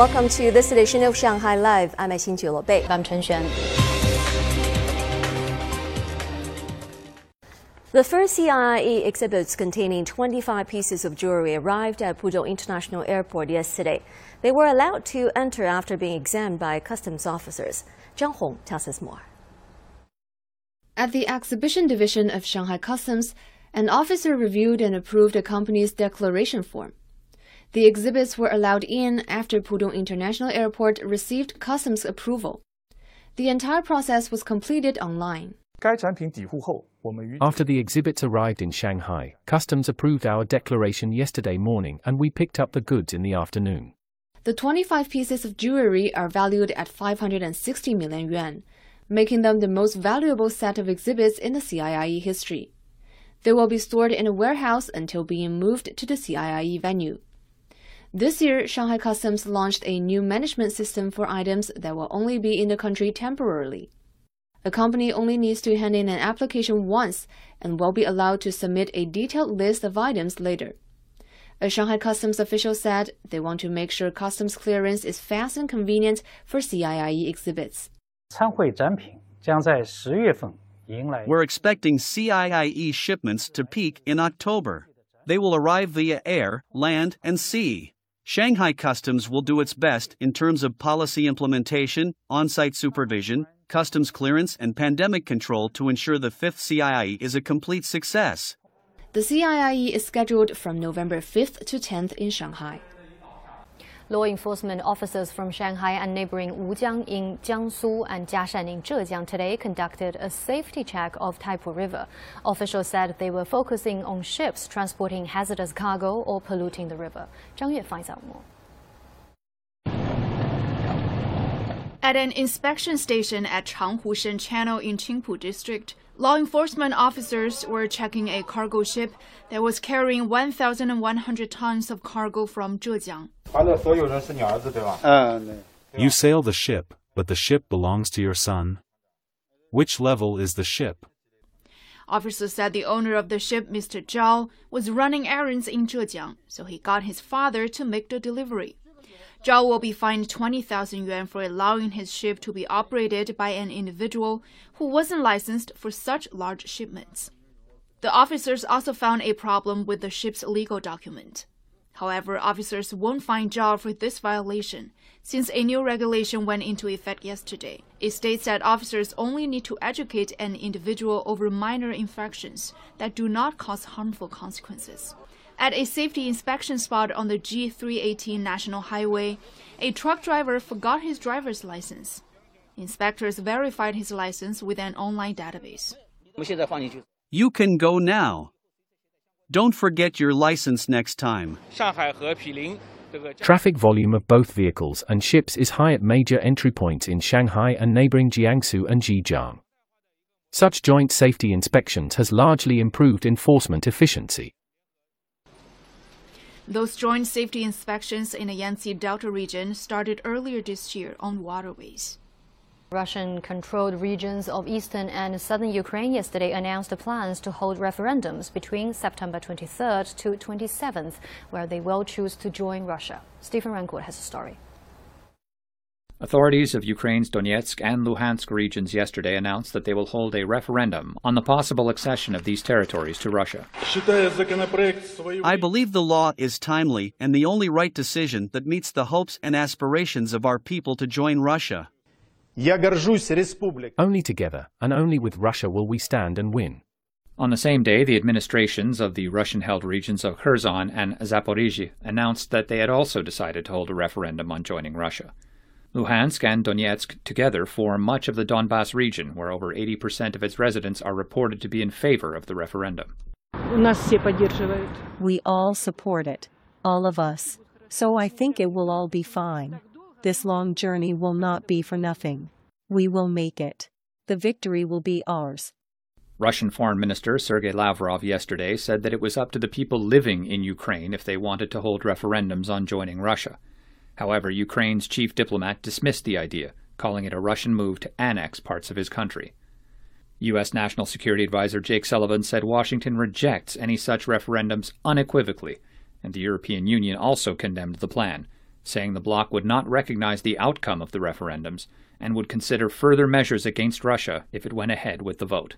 welcome to this edition of Shanghai Live. I'm Xin Bei. I'm Chen Xuan. The first CIIE exhibits containing 25 pieces of jewelry arrived at Pudong International Airport yesterday. They were allowed to enter after being examined by customs officers. Zhang Hong tells us more. At the exhibition division of Shanghai Customs, an officer reviewed and approved a company's declaration form. The exhibits were allowed in after Pudong International Airport received customs approval. The entire process was completed online. After the exhibits arrived in Shanghai, customs approved our declaration yesterday morning and we picked up the goods in the afternoon. The 25 pieces of jewelry are valued at 560 million yuan, making them the most valuable set of exhibits in the CIIE history. They will be stored in a warehouse until being moved to the CIIE venue. This year, Shanghai Customs launched a new management system for items that will only be in the country temporarily. A company only needs to hand in an application once and will be allowed to submit a detailed list of items later. A Shanghai Customs official said they want to make sure customs clearance is fast and convenient for CIIE exhibits. We're expecting CIIE shipments to peak in October. They will arrive via air, land, and sea. Shanghai Customs will do its best in terms of policy implementation, on site supervision, customs clearance, and pandemic control to ensure the fifth CIIE is a complete success. The CIIE is scheduled from November 5th to 10th in Shanghai. Law enforcement officers from Shanghai and neighboring Wujiang in Jiangsu and Jiashan in Zhejiang today conducted a safety check of Taipu River. Officials said they were focusing on ships transporting hazardous cargo or polluting the river. Zhang Yue finds out more. At an inspection station at Changhushen Channel in Qingpu District, law enforcement officers were checking a cargo ship that was carrying 1,100 tons of cargo from Zhejiang. You sail the ship, but the ship belongs to your son. Which level is the ship? Officers said the owner of the ship, Mr. Zhao, was running errands in Zhejiang, so he got his father to make the delivery. Zhao will be fined 20,000 yuan for allowing his ship to be operated by an individual who wasn't licensed for such large shipments. The officers also found a problem with the ship's legal document. However, officers won't find Zhao for this violation, since a new regulation went into effect yesterday. It states that officers only need to educate an individual over minor infractions that do not cause harmful consequences. At a safety inspection spot on the G318 National Highway, a truck driver forgot his driver's license. Inspectors verified his license with an online database. You can go now. Don't forget your license next time. Traffic volume of both vehicles and ships is high at major entry points in Shanghai and neighboring Jiangsu and Zhejiang. Such joint safety inspections has largely improved enforcement efficiency. Those joint safety inspections in the Yangtze Delta region started earlier this year on waterways. Russian controlled regions of eastern and southern Ukraine yesterday announced plans to hold referendums between September 23rd to 27th, where they will choose to join Russia. Stephen Rancourt has a story. Authorities of Ukraine's Donetsk and Luhansk regions yesterday announced that they will hold a referendum on the possible accession of these territories to Russia. I believe the law is timely and the only right decision that meets the hopes and aspirations of our people to join Russia. Only together, and only with Russia will we stand and win. On the same day, the administrations of the Russian held regions of Kherson and Zaporizhia announced that they had also decided to hold a referendum on joining Russia. Luhansk and Donetsk together form much of the Donbas region, where over 80% of its residents are reported to be in favor of the referendum. We all support it, all of us. So I think it will all be fine. This long journey will not be for nothing. We will make it. The victory will be ours. Russian Foreign Minister Sergei Lavrov yesterday said that it was up to the people living in Ukraine if they wanted to hold referendums on joining Russia. However, Ukraine's chief diplomat dismissed the idea, calling it a Russian move to annex parts of his country. U.S. National Security Advisor Jake Sullivan said Washington rejects any such referendums unequivocally, and the European Union also condemned the plan, saying the bloc would not recognize the outcome of the referendums and would consider further measures against Russia if it went ahead with the vote.